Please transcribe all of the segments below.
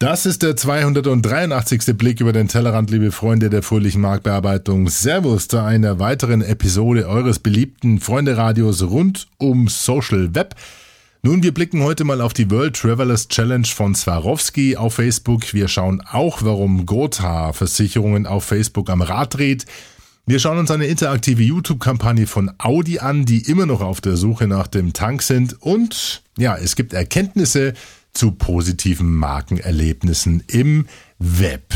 Das ist der 283. Blick über den Tellerrand, liebe Freunde der fröhlichen Marktbearbeitung. Servus zu einer weiteren Episode eures beliebten Freunde-Radios rund um Social Web. Nun, wir blicken heute mal auf die World Travelers Challenge von Swarovski auf Facebook. Wir schauen auch, warum Gotha Versicherungen auf Facebook am Rad dreht. Wir schauen uns eine interaktive YouTube-Kampagne von Audi an, die immer noch auf der Suche nach dem Tank sind. Und ja, es gibt Erkenntnisse, zu positiven Markenerlebnissen im Web.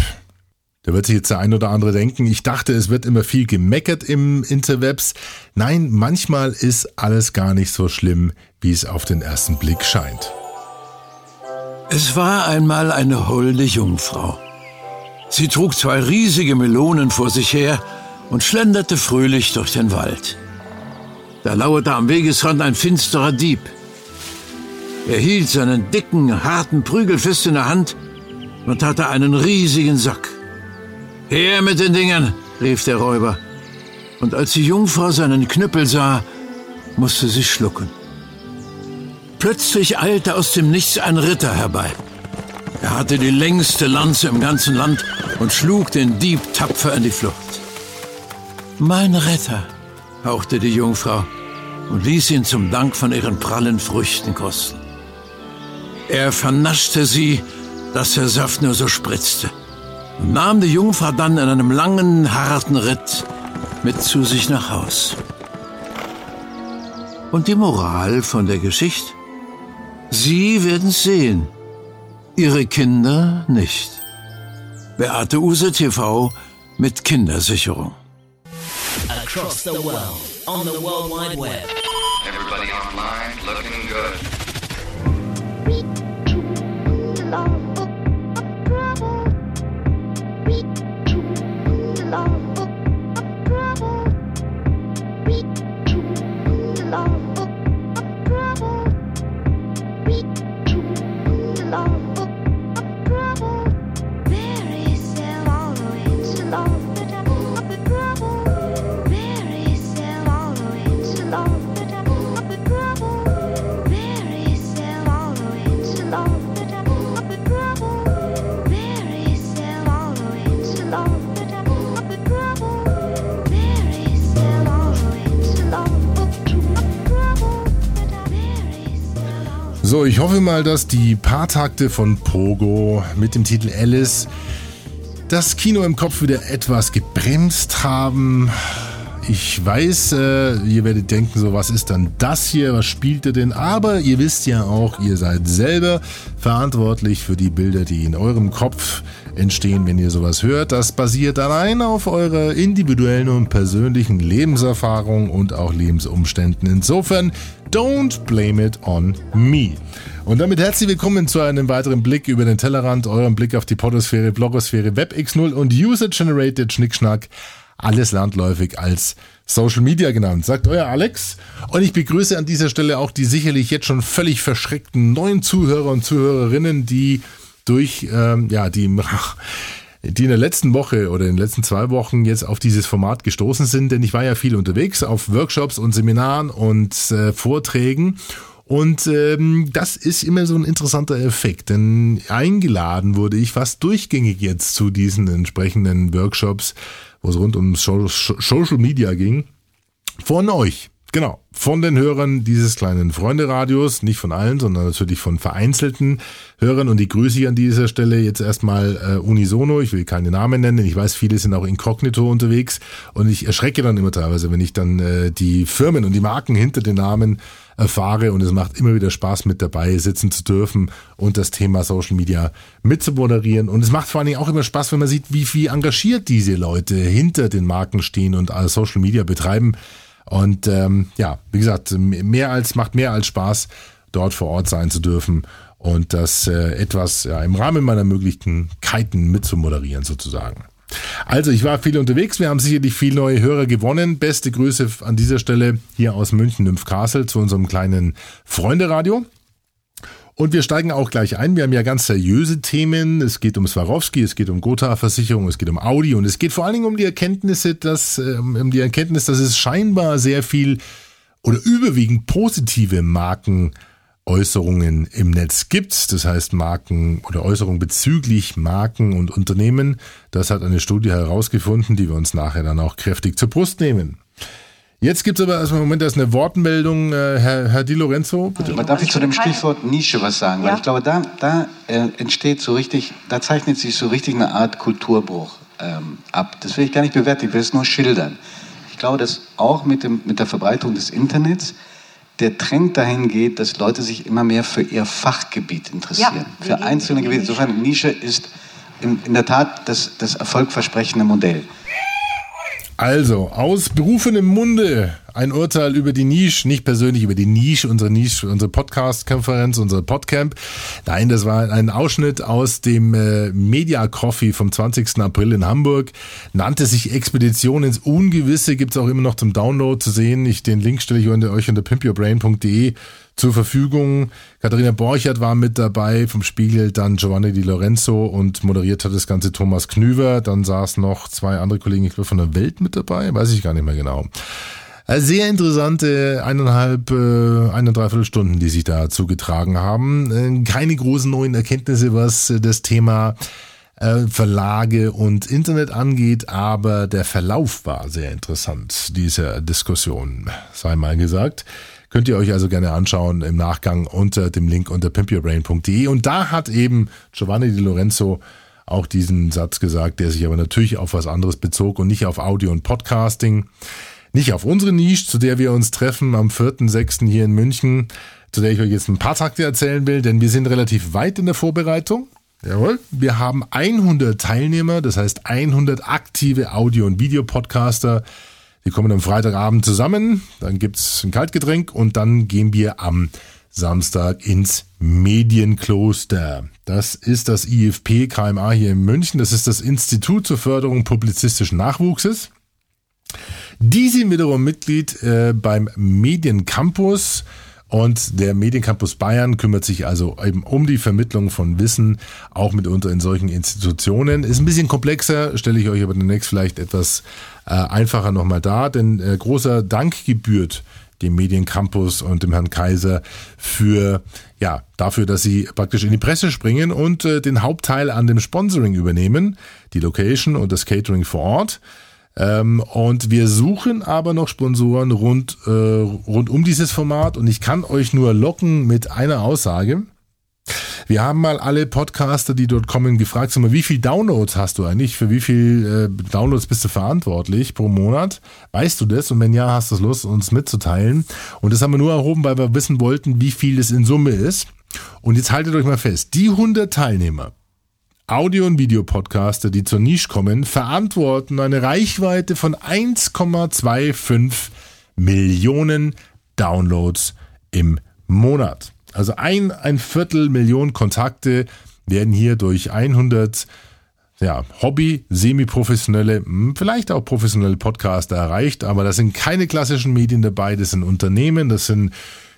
Da wird sich jetzt der ein oder andere denken, ich dachte, es wird immer viel gemeckert im Interwebs. Nein, manchmal ist alles gar nicht so schlimm, wie es auf den ersten Blick scheint. Es war einmal eine holde Jungfrau. Sie trug zwei riesige Melonen vor sich her und schlenderte fröhlich durch den Wald. Da lauerte am Wegesrand ein finsterer Dieb. Er hielt seinen dicken, harten Prügel fest in der Hand und hatte einen riesigen Sack. Her mit den Dingen, rief der Räuber. Und als die Jungfrau seinen Knüppel sah, musste sie schlucken. Plötzlich eilte aus dem Nichts ein Ritter herbei. Er hatte die längste Lanze im ganzen Land und schlug den Dieb tapfer in die Flucht. Mein Retter, hauchte die Jungfrau und ließ ihn zum Dank von ihren prallen Früchten kosten. Er vernaschte sie, dass der Saft nur so spritzte, und nahm die Jungfrau dann in einem langen, harten Ritt mit zu sich nach Haus. Und die Moral von der Geschichte? Sie werden sehen, ihre Kinder nicht. Beate Use TV mit Kindersicherung. Across the world, on the World Wide Web. Everybody online looking good. Ich hoffe mal, dass die Paartakte von Pogo mit dem Titel Alice das Kino im Kopf wieder etwas gebremst haben. Ich weiß, äh, ihr werdet denken, so was ist dann das hier, was spielt ihr denn? Aber ihr wisst ja auch, ihr seid selber verantwortlich für die Bilder, die in eurem Kopf entstehen, wenn ihr sowas hört. Das basiert allein auf eurer individuellen und persönlichen Lebenserfahrung und auch Lebensumständen. Insofern, don't blame it on me. Und damit herzlich willkommen zu einem weiteren Blick über den Tellerrand, eurem Blick auf die Podosphäre, Blogosphäre, WebX0 und User-Generated Schnickschnack alles landläufig als Social Media genannt, sagt euer Alex. Und ich begrüße an dieser Stelle auch die sicherlich jetzt schon völlig verschreckten neuen Zuhörer und Zuhörerinnen, die durch, ähm, ja, die, die in der letzten Woche oder in den letzten zwei Wochen jetzt auf dieses Format gestoßen sind, denn ich war ja viel unterwegs auf Workshops und Seminaren und äh, Vorträgen und ähm, das ist immer so ein interessanter Effekt, denn eingeladen wurde ich fast durchgängig jetzt zu diesen entsprechenden Workshops, wo es rund um Social Media ging, von euch. Genau, von den Hörern dieses kleinen Freunde-Radios, nicht von allen, sondern natürlich von vereinzelten Hörern. Und die grüße ich an dieser Stelle jetzt erstmal äh, unisono, ich will keine Namen nennen, ich weiß, viele sind auch inkognito unterwegs. Und ich erschrecke dann immer teilweise, wenn ich dann äh, die Firmen und die Marken hinter den Namen erfahre. Und es macht immer wieder Spaß mit dabei sitzen zu dürfen und das Thema Social Media mitzumoderieren. Und es macht vor allen Dingen auch immer Spaß, wenn man sieht, wie viel engagiert diese Leute hinter den Marken stehen und Social Media betreiben und ähm, ja, wie gesagt, mehr als macht mehr als Spaß, dort vor Ort sein zu dürfen und das äh, etwas ja, im Rahmen meiner Möglichkeiten mitzumoderieren sozusagen. Also, ich war viel unterwegs. Wir haben sicherlich viele neue Hörer gewonnen. Beste Grüße an dieser Stelle hier aus München, Nymphcastle, zu unserem kleinen Freunde-Radio. Und wir steigen auch gleich ein. Wir haben ja ganz seriöse Themen. Es geht um Swarovski, es geht um Gotha-Versicherung, es geht um Audi und es geht vor allen Dingen um die Erkenntnisse, dass, ähm, um die Erkenntnis, dass es scheinbar sehr viel oder überwiegend positive Marken Äußerungen im Netz gibt. Das heißt Marken oder Äußerungen bezüglich Marken und Unternehmen. Das hat eine Studie herausgefunden, die wir uns nachher dann auch kräftig zur Brust nehmen. Jetzt gibt es aber erstmal im Moment erst eine Wortmeldung, äh, Herr, Herr Di Lorenzo. Bitte. Aber darf ich zu dem Stichwort Nische was sagen? Ja. Weil ich glaube, da, da äh, entsteht so richtig, da zeichnet sich so richtig eine Art Kulturbruch ähm, ab. Das will ich gar nicht bewerten, ich will es nur schildern. Ich glaube, dass auch mit, dem, mit der Verbreitung des Internets der Trend dahin geht, dass Leute sich immer mehr für ihr Fachgebiet interessieren. Ja, für einzelne Gebiete. Insofern Nische ist in, in der Tat das, das erfolgversprechende Modell. Also, aus berufenem Munde ein Urteil über die Nische, nicht persönlich über die Nische, unsere Nische, unsere Podcast-Konferenz, unsere Podcamp. Nein, das war ein Ausschnitt aus dem äh, Media Coffee vom 20. April in Hamburg. Nannte sich Expedition ins Ungewisse, gibt's auch immer noch zum Download zu sehen. Ich, den Link stelle ich euch unter pimpyourbrain.de zur Verfügung. Katharina Borchert war mit dabei vom Spiegel, dann Giovanni Di Lorenzo und moderiert hat das Ganze Thomas Knüver. Dann saß noch zwei andere Kollegen, ich glaube von der Welt mit dabei, weiß ich gar nicht mehr genau. Äh, sehr interessante eineinhalb, äh, eine dreiviertel Stunden, die sich da zugetragen haben. Äh, keine großen neuen Erkenntnisse, was das Thema Verlage und Internet angeht, aber der Verlauf war sehr interessant dieser Diskussion, sei mal gesagt. Könnt ihr euch also gerne anschauen im Nachgang unter dem Link unter pimpyourbrain.de. Und da hat eben Giovanni Di Lorenzo auch diesen Satz gesagt, der sich aber natürlich auf was anderes bezog und nicht auf Audio und Podcasting. Nicht auf unsere Nische, zu der wir uns treffen am 4.6. hier in München, zu der ich euch jetzt ein paar Takte erzählen will, denn wir sind relativ weit in der Vorbereitung. Jawohl. Wir haben 100 Teilnehmer, das heißt 100 aktive Audio- und Videopodcaster, die kommen am Freitagabend zusammen, dann gibt's ein Kaltgetränk und dann gehen wir am Samstag ins Medienkloster. Das ist das IFP KMA hier in München. Das ist das Institut zur Förderung publizistischen Nachwuchses. Die sind wiederum Mitglied äh, beim Mediencampus. Und der Mediencampus Bayern kümmert sich also eben um die Vermittlung von Wissen, auch mitunter in solchen Institutionen. Ist ein bisschen komplexer, stelle ich euch aber demnächst vielleicht etwas äh, einfacher nochmal dar, denn äh, großer Dank gebührt dem Mediencampus und dem Herrn Kaiser für ja dafür, dass sie praktisch in die Presse springen und äh, den Hauptteil an dem Sponsoring übernehmen, die Location und das Catering vor Ort. Ähm, und wir suchen aber noch Sponsoren rund, äh, rund um dieses Format und ich kann euch nur locken mit einer Aussage. Wir haben mal alle Podcaster, die dort kommen, gefragt, mal, wie viel Downloads hast du eigentlich? Für wie viel äh, Downloads bist du verantwortlich pro Monat? Weißt du das? Und wenn ja, hast du Lust, uns mitzuteilen? Und das haben wir nur erhoben, weil wir wissen wollten, wie viel es in Summe ist. Und jetzt haltet euch mal fest, die 100 Teilnehmer, Audio- und Videopodcaster, die zur Nische kommen, verantworten eine Reichweite von 1,25 Millionen Downloads im Monat. Also ein, ein Viertel Million Kontakte werden hier durch 100 ja, Hobby, semi-professionelle, hm, vielleicht auch professionelle Podcaster erreicht, aber das sind keine klassischen Medien dabei, das sind Unternehmen, das sind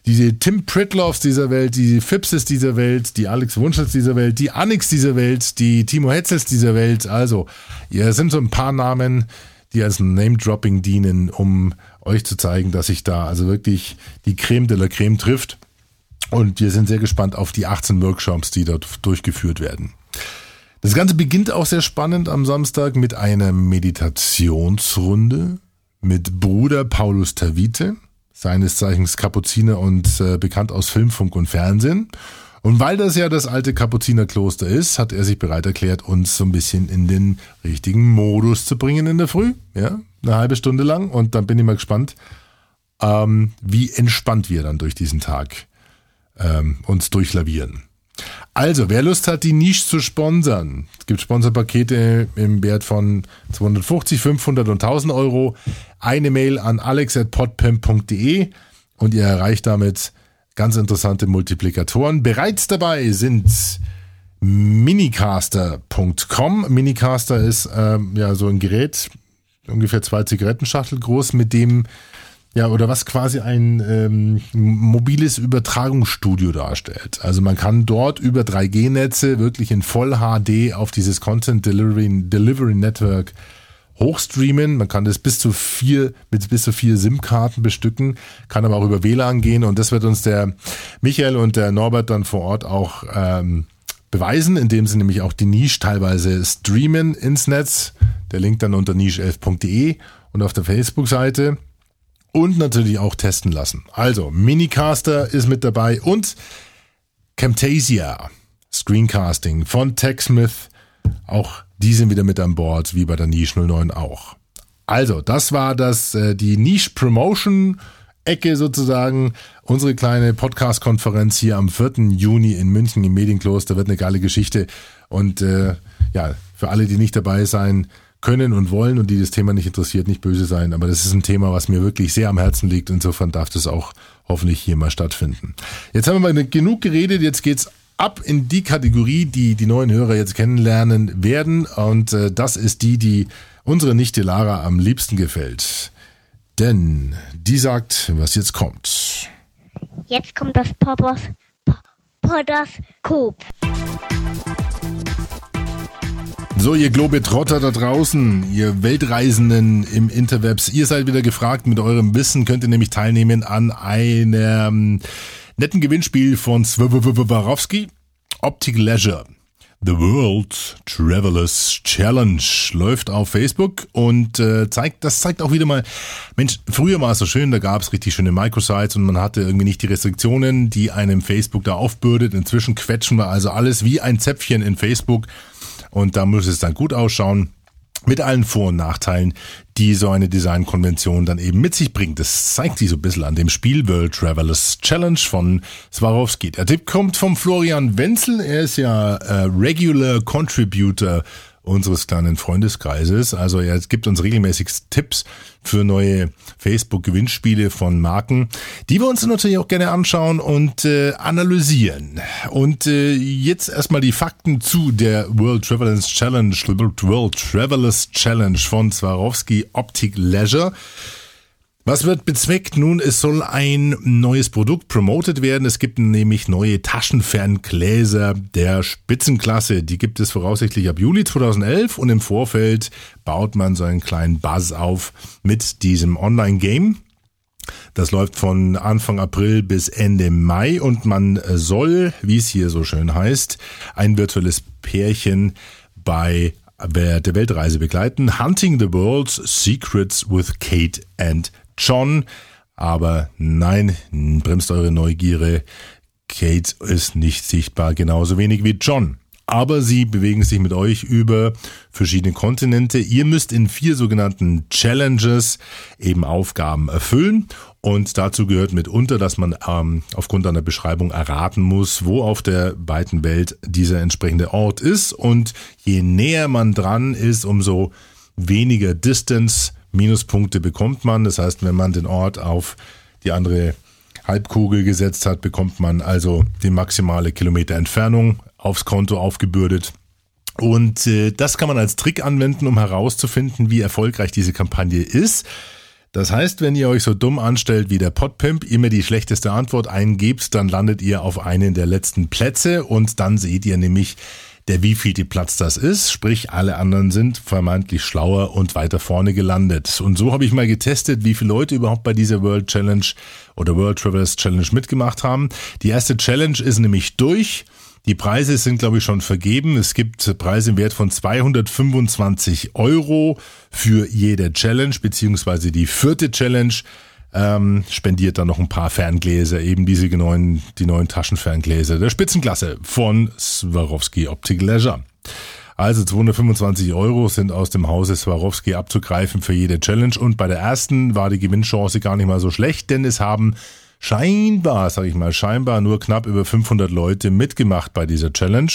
diese Tim Pritloffs dieser Welt, die Fipses dieser Welt, die Alex Wunschels dieser Welt, die Anix dieser Welt, die Timo Hetzels dieser Welt. Also, hier sind so ein paar Namen, die als Name-Dropping dienen, um euch zu zeigen, dass sich da also wirklich die Creme de la Creme trifft. Und wir sind sehr gespannt auf die 18 Workshops, die dort durchgeführt werden. Das Ganze beginnt auch sehr spannend am Samstag mit einer Meditationsrunde mit Bruder Paulus Tavite seines Zeichens Kapuziner und äh, bekannt aus Film, Funk und Fernsehen. Und weil das ja das alte Kapuzinerkloster ist, hat er sich bereit erklärt, uns so ein bisschen in den richtigen Modus zu bringen in der Früh. Ja, eine halbe Stunde lang. Und dann bin ich mal gespannt, ähm, wie entspannt wir dann durch diesen Tag ähm, uns durchlavieren. Also, wer Lust hat, die Nische zu sponsern, es gibt Sponsorpakete im Wert von 250, 500 und 1000 Euro. Eine Mail an alex.podpimp.de und ihr erreicht damit ganz interessante Multiplikatoren. Bereits dabei sind minicaster.com. Minicaster ist ähm, ja so ein Gerät, ungefähr zwei Zigarettenschachtel groß, mit dem ja, oder was quasi ein ähm, mobiles Übertragungsstudio darstellt. Also man kann dort über 3G-Netze wirklich in Voll HD auf dieses Content Delivery, Delivery Network hochstreamen. Man kann das bis zu vier, mit bis zu vier SIM-Karten bestücken, kann aber auch über WLAN gehen und das wird uns der Michael und der Norbert dann vor Ort auch ähm, beweisen, indem sie nämlich auch die Nische teilweise streamen ins Netz. Der Link dann unter niche11.de und auf der Facebook-Seite und natürlich auch testen lassen. Also, Minicaster ist mit dabei und Camtasia Screencasting von TechSmith. Auch die sind wieder mit an Bord, wie bei der Niche 09 auch. Also, das war das, äh, die Niche Promotion Ecke sozusagen. Unsere kleine Podcast-Konferenz hier am 4. Juni in München im Medienkloster wird eine geile Geschichte. Und äh, ja, für alle, die nicht dabei sein können und wollen und die das Thema nicht interessiert, nicht böse sein. Aber das ist ein Thema, was mir wirklich sehr am Herzen liegt. Insofern darf das auch hoffentlich hier mal stattfinden. Jetzt haben wir mal genug geredet. Jetzt geht's ab in die Kategorie, die die neuen Hörer jetzt kennenlernen werden. Und äh, das ist die, die unsere Nichte Lara am liebsten gefällt. Denn die sagt, was jetzt kommt. Jetzt kommt das Poppers Podoskop. So, ihr Globetrotter da draußen, ihr Weltreisenden im Interwebs, ihr seid wieder gefragt. Mit eurem Wissen könnt ihr nämlich teilnehmen an einem netten Gewinnspiel von Swarovski Optic Leisure. The World Travelers Challenge läuft auf Facebook und äh, zeigt, das zeigt auch wieder mal, Mensch, früher war es so schön, da gab es richtig schöne Microsites und man hatte irgendwie nicht die Restriktionen, die einem Facebook da aufbürdet. Inzwischen quetschen wir also alles wie ein Zäpfchen in Facebook und da muss es dann gut ausschauen mit allen Vor- und Nachteilen, die so eine Designkonvention dann eben mit sich bringt. Das zeigt sich so ein bisschen an dem Spiel World Travelers Challenge von Swarovski. Der Tipp kommt vom Florian Wenzel. Er ist ja äh, Regular Contributor unseres kleinen Freundeskreises. Also er gibt uns regelmäßig Tipps für neue Facebook-Gewinnspiele von Marken, die wir uns natürlich auch gerne anschauen und äh, analysieren. Und äh, jetzt erstmal die Fakten zu der World Travelers Challenge, World Travelers Challenge von Swarovski Optic Leisure. Was wird bezweckt? Nun, es soll ein neues Produkt promotet werden. Es gibt nämlich neue Taschenferngläser der Spitzenklasse. Die gibt es voraussichtlich ab Juli 2011 und im Vorfeld baut man so einen kleinen Buzz auf mit diesem Online-Game. Das läuft von Anfang April bis Ende Mai und man soll, wie es hier so schön heißt, ein virtuelles Pärchen bei der Weltreise begleiten. Hunting the World's Secrets with Kate and John. Aber nein, bremst eure Neugierde. Kate ist nicht sichtbar, genauso wenig wie John. Aber sie bewegen sich mit euch über verschiedene Kontinente. Ihr müsst in vier sogenannten Challenges eben Aufgaben erfüllen. Und dazu gehört mitunter, dass man ähm, aufgrund einer Beschreibung erraten muss, wo auf der weiten Welt dieser entsprechende Ort ist. Und je näher man dran ist, umso weniger Distance Minuspunkte bekommt man. Das heißt, wenn man den Ort auf die andere Halbkugel gesetzt hat, bekommt man also die maximale Kilometer Entfernung aufs Konto aufgebürdet. Und äh, das kann man als Trick anwenden, um herauszufinden, wie erfolgreich diese Kampagne ist. Das heißt, wenn ihr euch so dumm anstellt wie der Podpimp, immer die schlechteste Antwort eingebt, dann landet ihr auf einen der letzten Plätze und dann seht ihr nämlich, der wievielte Platz das ist, sprich alle anderen sind vermeintlich schlauer und weiter vorne gelandet. Und so habe ich mal getestet, wie viele Leute überhaupt bei dieser World Challenge oder World Traverse Challenge mitgemacht haben. Die erste Challenge ist nämlich durch. Die Preise sind, glaube ich, schon vergeben. Es gibt Preise im Wert von 225 Euro für jede Challenge, beziehungsweise die vierte Challenge ähm, spendiert dann noch ein paar Ferngläser, eben diese neuen, die neuen Taschenferngläser der Spitzenklasse von Swarovski Optic Leisure. Also 225 Euro sind aus dem Hause Swarovski abzugreifen für jede Challenge und bei der ersten war die Gewinnchance gar nicht mal so schlecht, denn es haben scheinbar, sag ich mal, scheinbar nur knapp über 500 Leute mitgemacht bei dieser Challenge.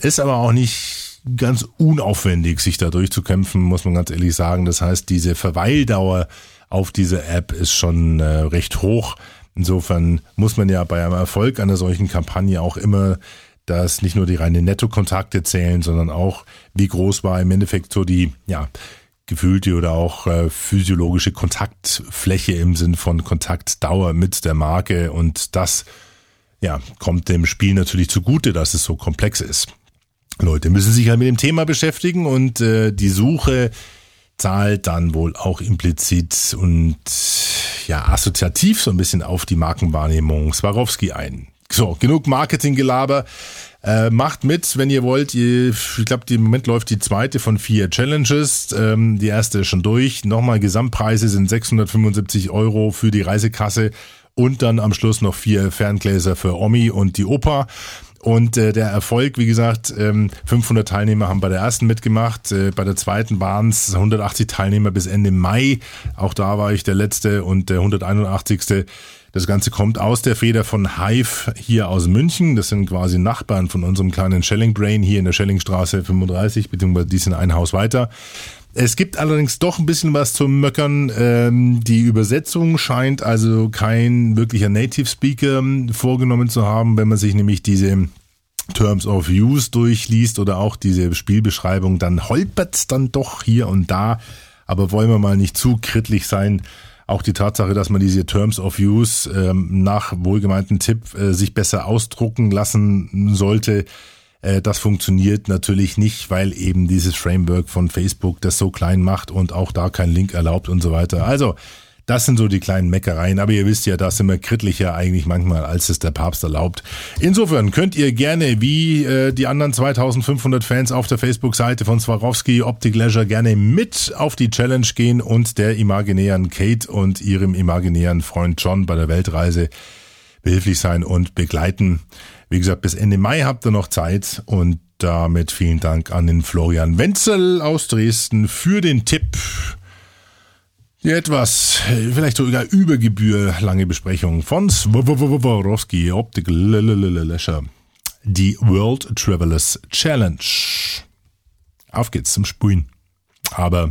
Ist aber auch nicht ganz unaufwendig, sich da durchzukämpfen, muss man ganz ehrlich sagen. Das heißt, diese Verweildauer auf diese App ist schon äh, recht hoch. Insofern muss man ja bei einem Erfolg einer solchen Kampagne auch immer dass nicht nur die reine Nettokontakte zählen, sondern auch, wie groß war im Endeffekt so die, ja, gefühlte oder auch äh, physiologische Kontaktfläche im Sinn von Kontaktdauer mit der Marke und das, ja, kommt dem Spiel natürlich zugute, dass es so komplex ist. Leute müssen sich halt mit dem Thema beschäftigen und äh, die Suche zahlt dann wohl auch implizit und ja assoziativ so ein bisschen auf die Markenwahrnehmung Swarovski ein. So, genug Marketinggelaber. Äh, macht mit, wenn ihr wollt. Ihr, ich glaube, im Moment läuft die zweite von vier Challenges. Ähm, die erste ist schon durch. Nochmal Gesamtpreise sind 675 Euro für die Reisekasse und dann am Schluss noch vier Ferngläser für Omi und die Opa. Und äh, der Erfolg, wie gesagt, ähm, 500 Teilnehmer haben bei der ersten mitgemacht. Äh, bei der zweiten waren es 180 Teilnehmer bis Ende Mai. Auch da war ich der letzte und der 181. Das Ganze kommt aus der Feder von Hive hier aus München. Das sind quasi Nachbarn von unserem kleinen Shelling Brain hier in der Schellingstraße 35, beziehungsweise die sind ein Haus weiter. Es gibt allerdings doch ein bisschen was zu Möckern. Ähm, die Übersetzung scheint also kein wirklicher Native Speaker vorgenommen zu haben, wenn man sich nämlich diese Terms of Use durchliest oder auch diese Spielbeschreibung, dann holpert dann doch hier und da. Aber wollen wir mal nicht zu krittlich sein. Auch die Tatsache, dass man diese Terms of Use ähm, nach wohlgemeinten Tipp äh, sich besser ausdrucken lassen sollte, das funktioniert natürlich nicht, weil eben dieses Framework von Facebook das so klein macht und auch da kein Link erlaubt und so weiter. Also, das sind so die kleinen Meckereien, aber ihr wisst ja, das sind wir krittlicher eigentlich manchmal, als es der Papst erlaubt. Insofern könnt ihr gerne, wie äh, die anderen 2500 Fans auf der Facebook-Seite von Swarovski Optic Leisure, gerne mit auf die Challenge gehen und der imaginären Kate und ihrem imaginären Freund John bei der Weltreise behilflich sein und begleiten. Wie gesagt, bis Ende Mai habt ihr noch Zeit und damit vielen Dank an den Florian Wenzel aus Dresden für den Tipp. Die etwas, vielleicht sogar über Gebühr lange Besprechung von Swarovski Optical Leisure. Die World Travelers Challenge. Auf geht's zum Spulen. Aber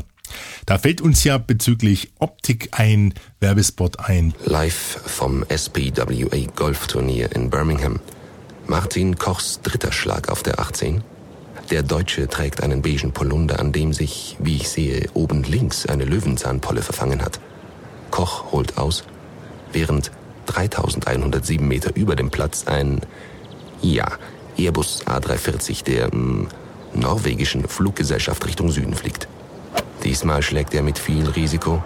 da fällt uns ja bezüglich Optik ein Werbespot ein. Live vom SPWA Golfturnier in Birmingham. Martin Kochs dritter Schlag auf der 18. Der Deutsche trägt einen beigen Polunder, an dem sich, wie ich sehe, oben links eine Löwenzahnpolle verfangen hat. Koch holt aus, während 3107 Meter über dem Platz ein, ja, Airbus A340 der mh, hm, norwegischen Fluggesellschaft Richtung Süden fliegt. Diesmal schlägt er mit viel Risiko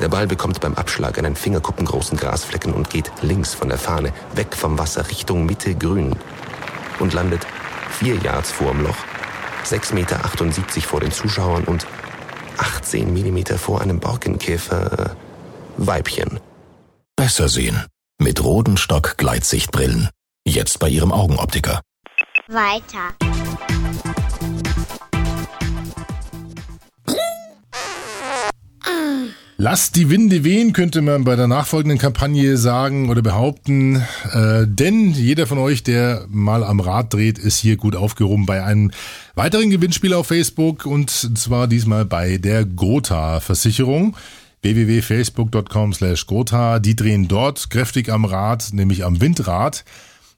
der Ball bekommt beim Abschlag einen fingerkuppengroßen Grasflecken und geht links von der Fahne, weg vom Wasser, Richtung Mitte grün. Und landet vier Yards vorm Loch, 6,78 Meter vor den Zuschauern und 18 Millimeter vor einem Borkenkäfer äh, Weibchen. Besser sehen. Mit Rodenstock Gleitsichtbrillen. Jetzt bei Ihrem Augenoptiker. Weiter. Lasst die Winde wehen, könnte man bei der nachfolgenden Kampagne sagen oder behaupten. Äh, denn jeder von euch, der mal am Rad dreht, ist hier gut aufgehoben bei einem weiteren Gewinnspiel auf Facebook und zwar diesmal bei der Gotha Versicherung www.facebook.com slash Gotha. Die drehen dort kräftig am Rad, nämlich am Windrad.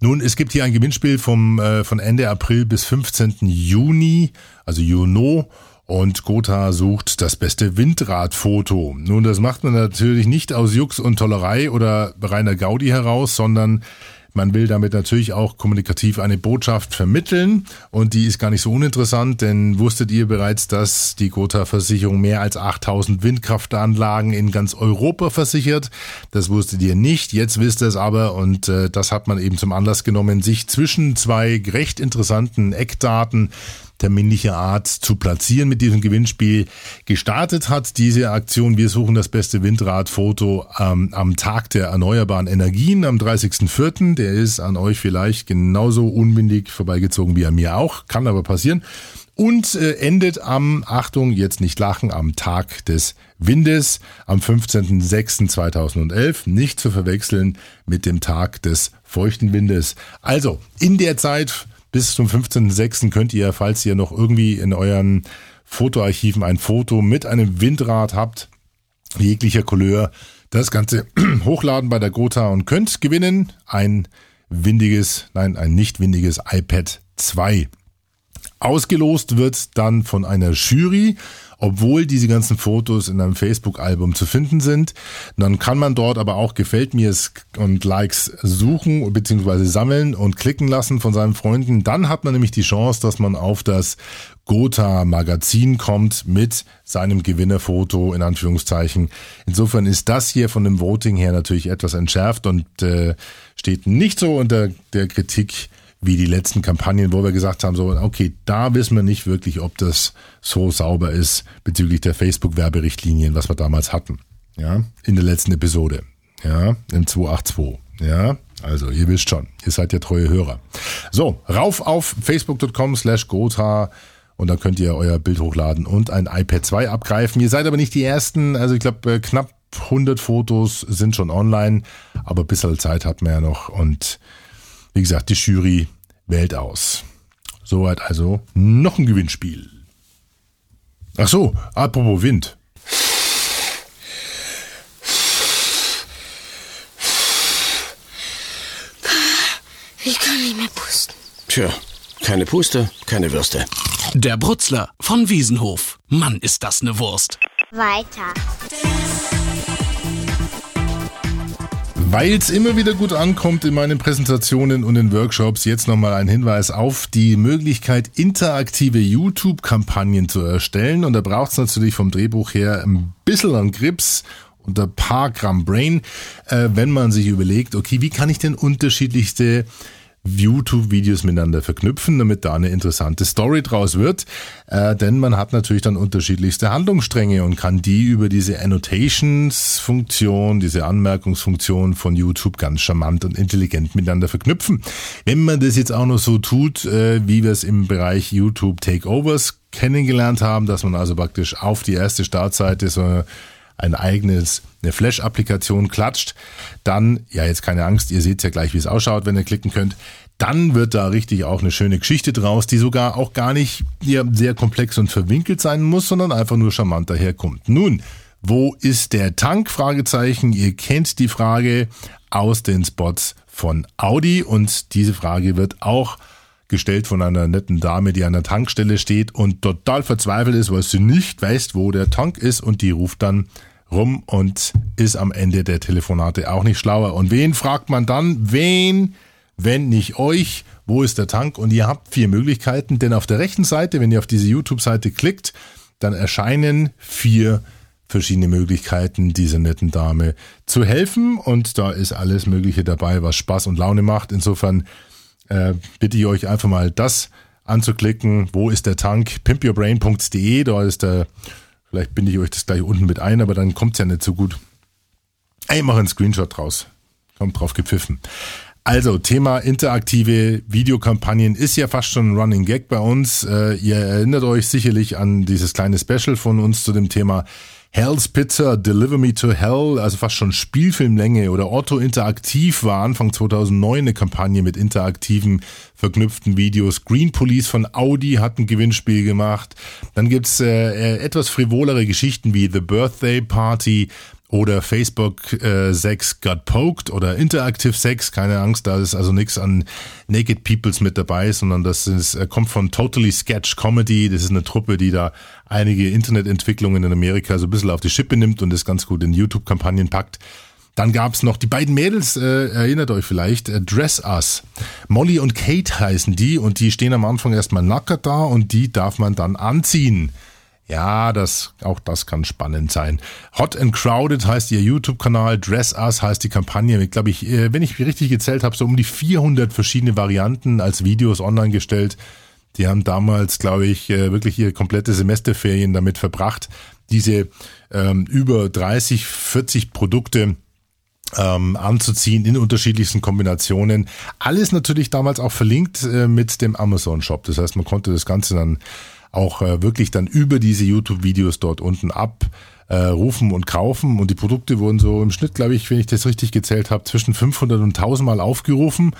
Nun, es gibt hier ein Gewinnspiel vom, äh, von Ende April bis 15. Juni, also Juno. Und Gotha sucht das beste Windradfoto. Nun, das macht man natürlich nicht aus Jux und Tollerei oder reiner Gaudi heraus, sondern man will damit natürlich auch kommunikativ eine Botschaft vermitteln und die ist gar nicht so uninteressant, denn wusstet ihr bereits, dass die Gotha-Versicherung mehr als 8000 Windkraftanlagen in ganz Europa versichert? Das wusstet ihr nicht, jetzt wisst ihr es aber und äh, das hat man eben zum Anlass genommen, sich zwischen zwei recht interessanten Eckdaten terminlicher Art zu platzieren mit diesem Gewinnspiel. Gestartet hat diese Aktion Wir suchen das beste Windradfoto ähm, am Tag der erneuerbaren Energien am 30.04. Der ist an euch vielleicht genauso unbindig vorbeigezogen wie an mir auch, kann aber passieren. Und äh, endet am, Achtung, jetzt nicht lachen, am Tag des Windes am 15.06.2011, nicht zu verwechseln mit dem Tag des feuchten Windes. Also, in der Zeit bis zum 15.06. könnt ihr, falls ihr noch irgendwie in euren Fotoarchiven ein Foto mit einem Windrad habt, jeglicher Couleur, das Ganze hochladen bei der Gotha und könnt gewinnen ein windiges, nein, ein nicht windiges iPad 2. Ausgelost wird dann von einer Jury obwohl diese ganzen Fotos in einem Facebook-Album zu finden sind. Dann kann man dort aber auch gefällt mir und Likes suchen bzw. sammeln und klicken lassen von seinen Freunden. Dann hat man nämlich die Chance, dass man auf das Gotha Magazin kommt mit seinem Gewinnerfoto in Anführungszeichen. Insofern ist das hier von dem Voting her natürlich etwas entschärft und äh, steht nicht so unter der Kritik wie die letzten Kampagnen, wo wir gesagt haben, so, okay, da wissen wir nicht wirklich, ob das so sauber ist bezüglich der Facebook-Werberichtlinien, was wir damals hatten. Ja, in der letzten Episode. Ja, im 282. Ja, also ihr wisst schon, ihr seid ja treue Hörer. So, rauf auf facebook.com slash Gotha und da könnt ihr euer Bild hochladen und ein iPad 2 abgreifen. Ihr seid aber nicht die Ersten, also ich glaube äh, knapp 100 Fotos sind schon online, aber ein bisschen Zeit hat man ja noch und wie gesagt, die Jury wählt aus. Soweit also noch ein Gewinnspiel. Ach so, apropos Wind. Ich kann nicht mehr pusten. Tja, keine Puste, keine Würste. Der Brutzler von Wiesenhof. Mann, ist das ne Wurst. Weiter. Weil es immer wieder gut ankommt in meinen Präsentationen und in Workshops, jetzt nochmal ein Hinweis auf die Möglichkeit, interaktive YouTube-Kampagnen zu erstellen. Und da braucht es natürlich vom Drehbuch her ein bisschen an Grips und ein paar Gramm Brain, äh, wenn man sich überlegt, okay, wie kann ich denn unterschiedlichste YouTube-Videos miteinander verknüpfen, damit da eine interessante Story draus wird. Äh, denn man hat natürlich dann unterschiedlichste Handlungsstränge und kann die über diese Annotations-Funktion, diese Anmerkungsfunktion von YouTube ganz charmant und intelligent miteinander verknüpfen. Wenn man das jetzt auch noch so tut, äh, wie wir es im Bereich YouTube Takeovers kennengelernt haben, dass man also praktisch auf die erste Startseite so ein eigenes, eine Flash-Applikation klatscht, dann, ja jetzt keine Angst, ihr seht ja gleich, wie es ausschaut, wenn ihr klicken könnt, dann wird da richtig auch eine schöne Geschichte draus, die sogar auch gar nicht ja, sehr komplex und verwinkelt sein muss, sondern einfach nur charmant daherkommt. Nun, wo ist der Tank? Fragezeichen. Ihr kennt die Frage aus den Spots von Audi und diese Frage wird auch gestellt von einer netten Dame, die an der Tankstelle steht und total verzweifelt ist, weil sie nicht weiß, wo der Tank ist und die ruft dann rum und ist am Ende der Telefonate auch nicht schlauer. Und wen fragt man dann? Wen, wenn nicht euch? Wo ist der Tank? Und ihr habt vier Möglichkeiten, denn auf der rechten Seite, wenn ihr auf diese YouTube-Seite klickt, dann erscheinen vier verschiedene Möglichkeiten, dieser netten Dame zu helfen. Und da ist alles Mögliche dabei, was Spaß und Laune macht. Insofern äh, bitte ich euch einfach mal das anzuklicken. Wo ist der Tank? pimpyourbrain.de, da ist der, vielleicht binde ich euch das gleich unten mit ein, aber dann kommt's ja nicht so gut. Ey, mach einen Screenshot draus. Kommt drauf gepfiffen. Also, Thema interaktive Videokampagnen ist ja fast schon ein Running Gag bei uns. Äh, ihr erinnert euch sicherlich an dieses kleine Special von uns zu dem Thema Hell's Pizza, Deliver Me to Hell, also fast schon Spielfilmlänge oder Otto Interaktiv war Anfang 2009 eine Kampagne mit interaktiven verknüpften Videos. Green Police von Audi hat ein Gewinnspiel gemacht. Dann gibt's äh, etwas frivolere Geschichten wie The Birthday Party oder Facebook äh, Sex Got Poked oder Interactive Sex, keine Angst, da ist also nichts an Naked Peoples mit dabei, sondern das ist, äh, kommt von Totally Sketch Comedy. Das ist eine Truppe, die da einige Internetentwicklungen in Amerika so ein bisschen auf die Schippe nimmt und das ganz gut in YouTube-Kampagnen packt. Dann gab's noch die beiden Mädels, äh, erinnert euch vielleicht, äh, Dress Us. Molly und Kate heißen die und die stehen am Anfang erstmal nackert da und die darf man dann anziehen. Ja, das, auch das kann spannend sein. Hot and Crowded heißt ihr YouTube-Kanal, Dress Us heißt die Kampagne mit, glaube ich, äh, wenn ich richtig gezählt habe, so um die 400 verschiedene Varianten als Videos online gestellt. Die haben damals, glaube ich, äh, wirklich ihre komplette Semesterferien damit verbracht, diese ähm, über 30, 40 Produkte ähm, anzuziehen in unterschiedlichsten Kombinationen. Alles natürlich damals auch verlinkt äh, mit dem Amazon Shop. Das heißt, man konnte das Ganze dann auch äh, wirklich dann über diese YouTube-Videos dort unten abrufen äh, und kaufen. Und die Produkte wurden so im Schnitt, glaube ich, wenn ich das richtig gezählt habe, zwischen 500 und 1000 Mal aufgerufen.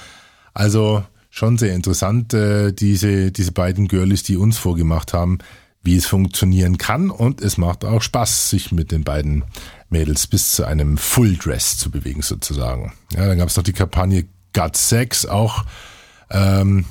Also schon sehr interessant, äh, diese, diese beiden Girlies, die uns vorgemacht haben, wie es funktionieren kann. Und es macht auch Spaß, sich mit den beiden Mädels bis zu einem Full Dress zu bewegen sozusagen. Ja, dann gab es noch die Kampagne Got Sex, auch ähm,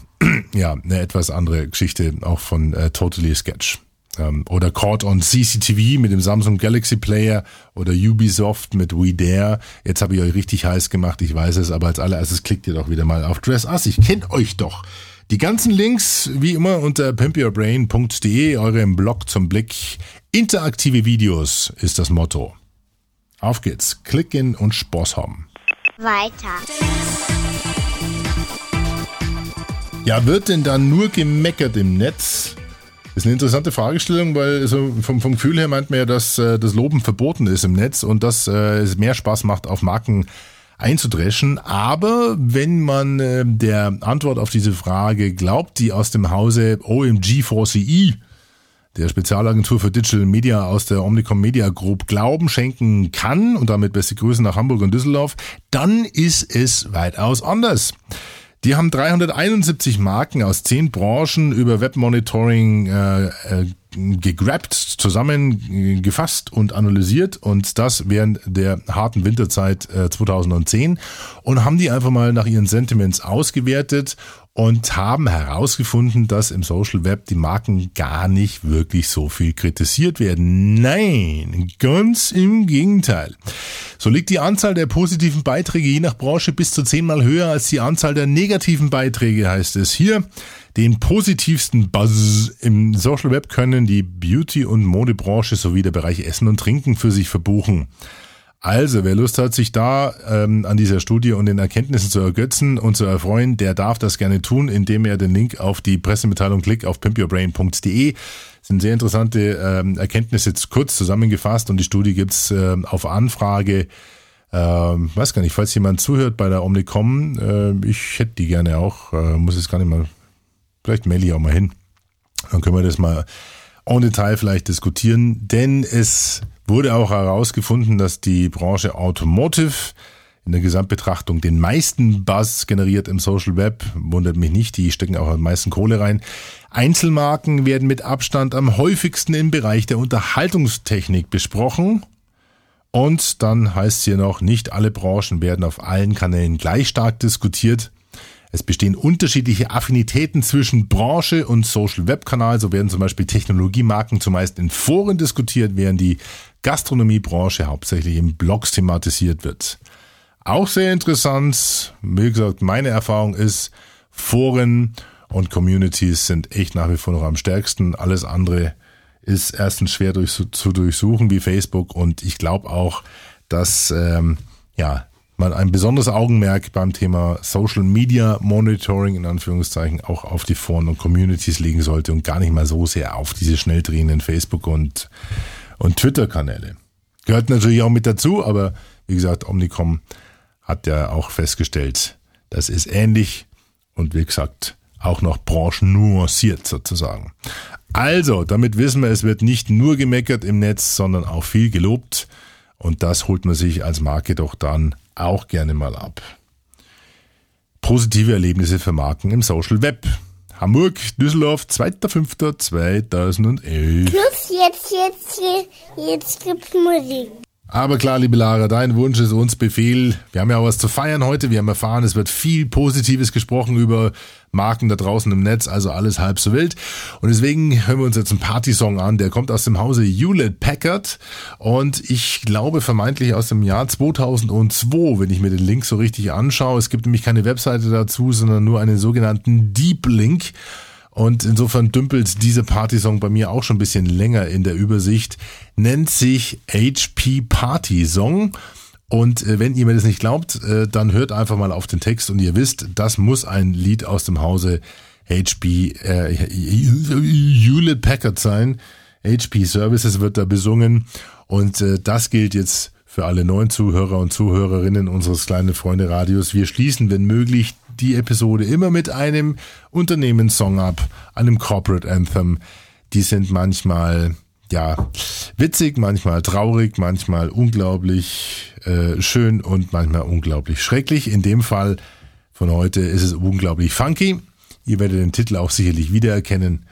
ja, eine etwas andere Geschichte auch von äh, Totally Sketch. Ähm, oder Caught on CCTV mit dem Samsung Galaxy Player oder Ubisoft mit We Dare. Jetzt habe ich euch richtig heiß gemacht, ich weiß es, aber als allererstes klickt ihr doch wieder mal auf Dress Us. Ich kennt euch doch. Die ganzen Links wie immer unter pimpyourbrain.de, eurem Blog zum Blick. Interaktive Videos ist das Motto. Auf geht's. Klicken und Spaß haben. Weiter. Ja, wird denn dann nur gemeckert im Netz? Das ist eine interessante Fragestellung, weil also vom, vom Gefühl her meint man ja, dass äh, das Loben verboten ist im Netz und dass äh, es mehr Spaß macht, auf Marken einzudreschen. Aber wenn man äh, der Antwort auf diese Frage glaubt, die aus dem Hause OMG4CE, der Spezialagentur für Digital Media aus der Omnicom Media Group, Glauben schenken kann und damit beste Grüße nach Hamburg und Düsseldorf, dann ist es weitaus anders. Die haben 371 Marken aus zehn Branchen über Webmonitoring äh, äh, gegrabt, zusammengefasst und analysiert und das während der harten Winterzeit äh, 2010 und haben die einfach mal nach ihren Sentiments ausgewertet und haben herausgefunden, dass im Social Web die Marken gar nicht wirklich so viel kritisiert werden. Nein, ganz im Gegenteil. So liegt die Anzahl der positiven Beiträge je nach Branche bis zu zehnmal höher als die Anzahl der negativen Beiträge, heißt es hier. Den positivsten Buzz im Social Web können die Beauty- und Modebranche sowie der Bereich Essen und Trinken für sich verbuchen. Also, wer Lust hat, sich da ähm, an dieser Studie und den Erkenntnissen zu ergötzen und zu erfreuen, der darf das gerne tun, indem er den Link auf die Pressemitteilung klickt auf pimpyourbrain.de. sind sehr interessante ähm, Erkenntnisse kurz zusammengefasst und die Studie gibt's äh, auf Anfrage. Ähm, weiß gar nicht, falls jemand zuhört bei der Omnicom, äh, ich hätte die gerne auch, äh, muss es gar nicht mal, vielleicht mail ich auch mal hin. Dann können wir das mal en Detail vielleicht diskutieren, denn es wurde auch herausgefunden, dass die Branche Automotive in der Gesamtbetrachtung den meisten Buzz generiert im Social Web. Wundert mich nicht, die stecken auch am meisten Kohle rein. Einzelmarken werden mit Abstand am häufigsten im Bereich der Unterhaltungstechnik besprochen. Und dann heißt es hier noch, nicht alle Branchen werden auf allen Kanälen gleich stark diskutiert. Es bestehen unterschiedliche Affinitäten zwischen Branche und Social Web Kanal. So werden zum Beispiel Technologiemarken zumeist in Foren diskutiert, während die Gastronomiebranche hauptsächlich in Blogs thematisiert wird. Auch sehr interessant, wie gesagt, meine Erfahrung ist, Foren und Communities sind echt nach wie vor noch am stärksten. Alles andere ist erstens schwer durch, zu durchsuchen wie Facebook und ich glaube auch, dass ähm, ja man ein besonderes Augenmerk beim Thema Social Media Monitoring in Anführungszeichen auch auf die Foren und Communities legen sollte und gar nicht mal so sehr auf diese schnell drehenden Facebook und und Twitter-Kanäle. Gehört natürlich auch mit dazu, aber wie gesagt, Omnicom hat ja auch festgestellt, das ist ähnlich und wie gesagt, auch noch branchennuanciert sozusagen. Also, damit wissen wir, es wird nicht nur gemeckert im Netz, sondern auch viel gelobt. Und das holt man sich als Marke doch dann auch gerne mal ab. Positive Erlebnisse für Marken im Social Web. Hamburg, Düsseldorf, 2.5.2011. Plus jetzt, jetzt, jetzt gibt's Musik. Aber klar, liebe Lara, dein Wunsch ist uns Befehl. Wir haben ja auch was zu feiern heute. Wir haben erfahren, es wird viel Positives gesprochen über Marken da draußen im Netz, also alles halb so wild. Und deswegen hören wir uns jetzt einen Partysong an. Der kommt aus dem Hause Hewlett Packard und ich glaube vermeintlich aus dem Jahr 2002, wenn ich mir den Link so richtig anschaue. Es gibt nämlich keine Webseite dazu, sondern nur einen sogenannten Deep Link. Und insofern dümpelt dieser Partysong bei mir auch schon ein bisschen länger in der Übersicht. Nennt sich HP Party Song. Und äh, wenn ihr mir das nicht glaubt, äh, dann hört einfach mal auf den Text und ihr wisst, das muss ein Lied aus dem Hause HP äh, Hewlett Packard sein. HP Services wird da besungen und äh, das gilt jetzt für alle neuen Zuhörer und Zuhörerinnen unseres kleinen Freunde Radios. Wir schließen, wenn möglich, die Episode immer mit einem Unternehmenssong ab, einem Corporate Anthem. Die sind manchmal ja witzig, manchmal traurig, manchmal unglaublich äh, schön und manchmal unglaublich schrecklich. In dem Fall von heute ist es unglaublich funky. Ihr werdet den Titel auch sicherlich wiedererkennen.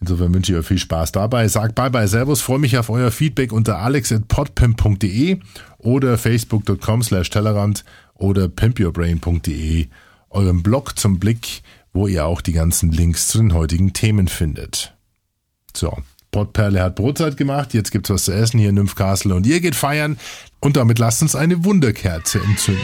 Insofern wünsche ich euch viel Spaß dabei. Sagt bye bye Servus, freue mich auf euer Feedback unter alex.podpimp.de oder facebook.com slash Tellerrand oder pimpyourbrain.de eurem Blog zum Blick, wo ihr auch die ganzen Links zu den heutigen Themen findet. So, Pottperle hat Brotzeit gemacht, jetzt gibt's was zu essen hier in Nymphcastle und ihr geht feiern und damit lasst uns eine Wunderkerze entzünden.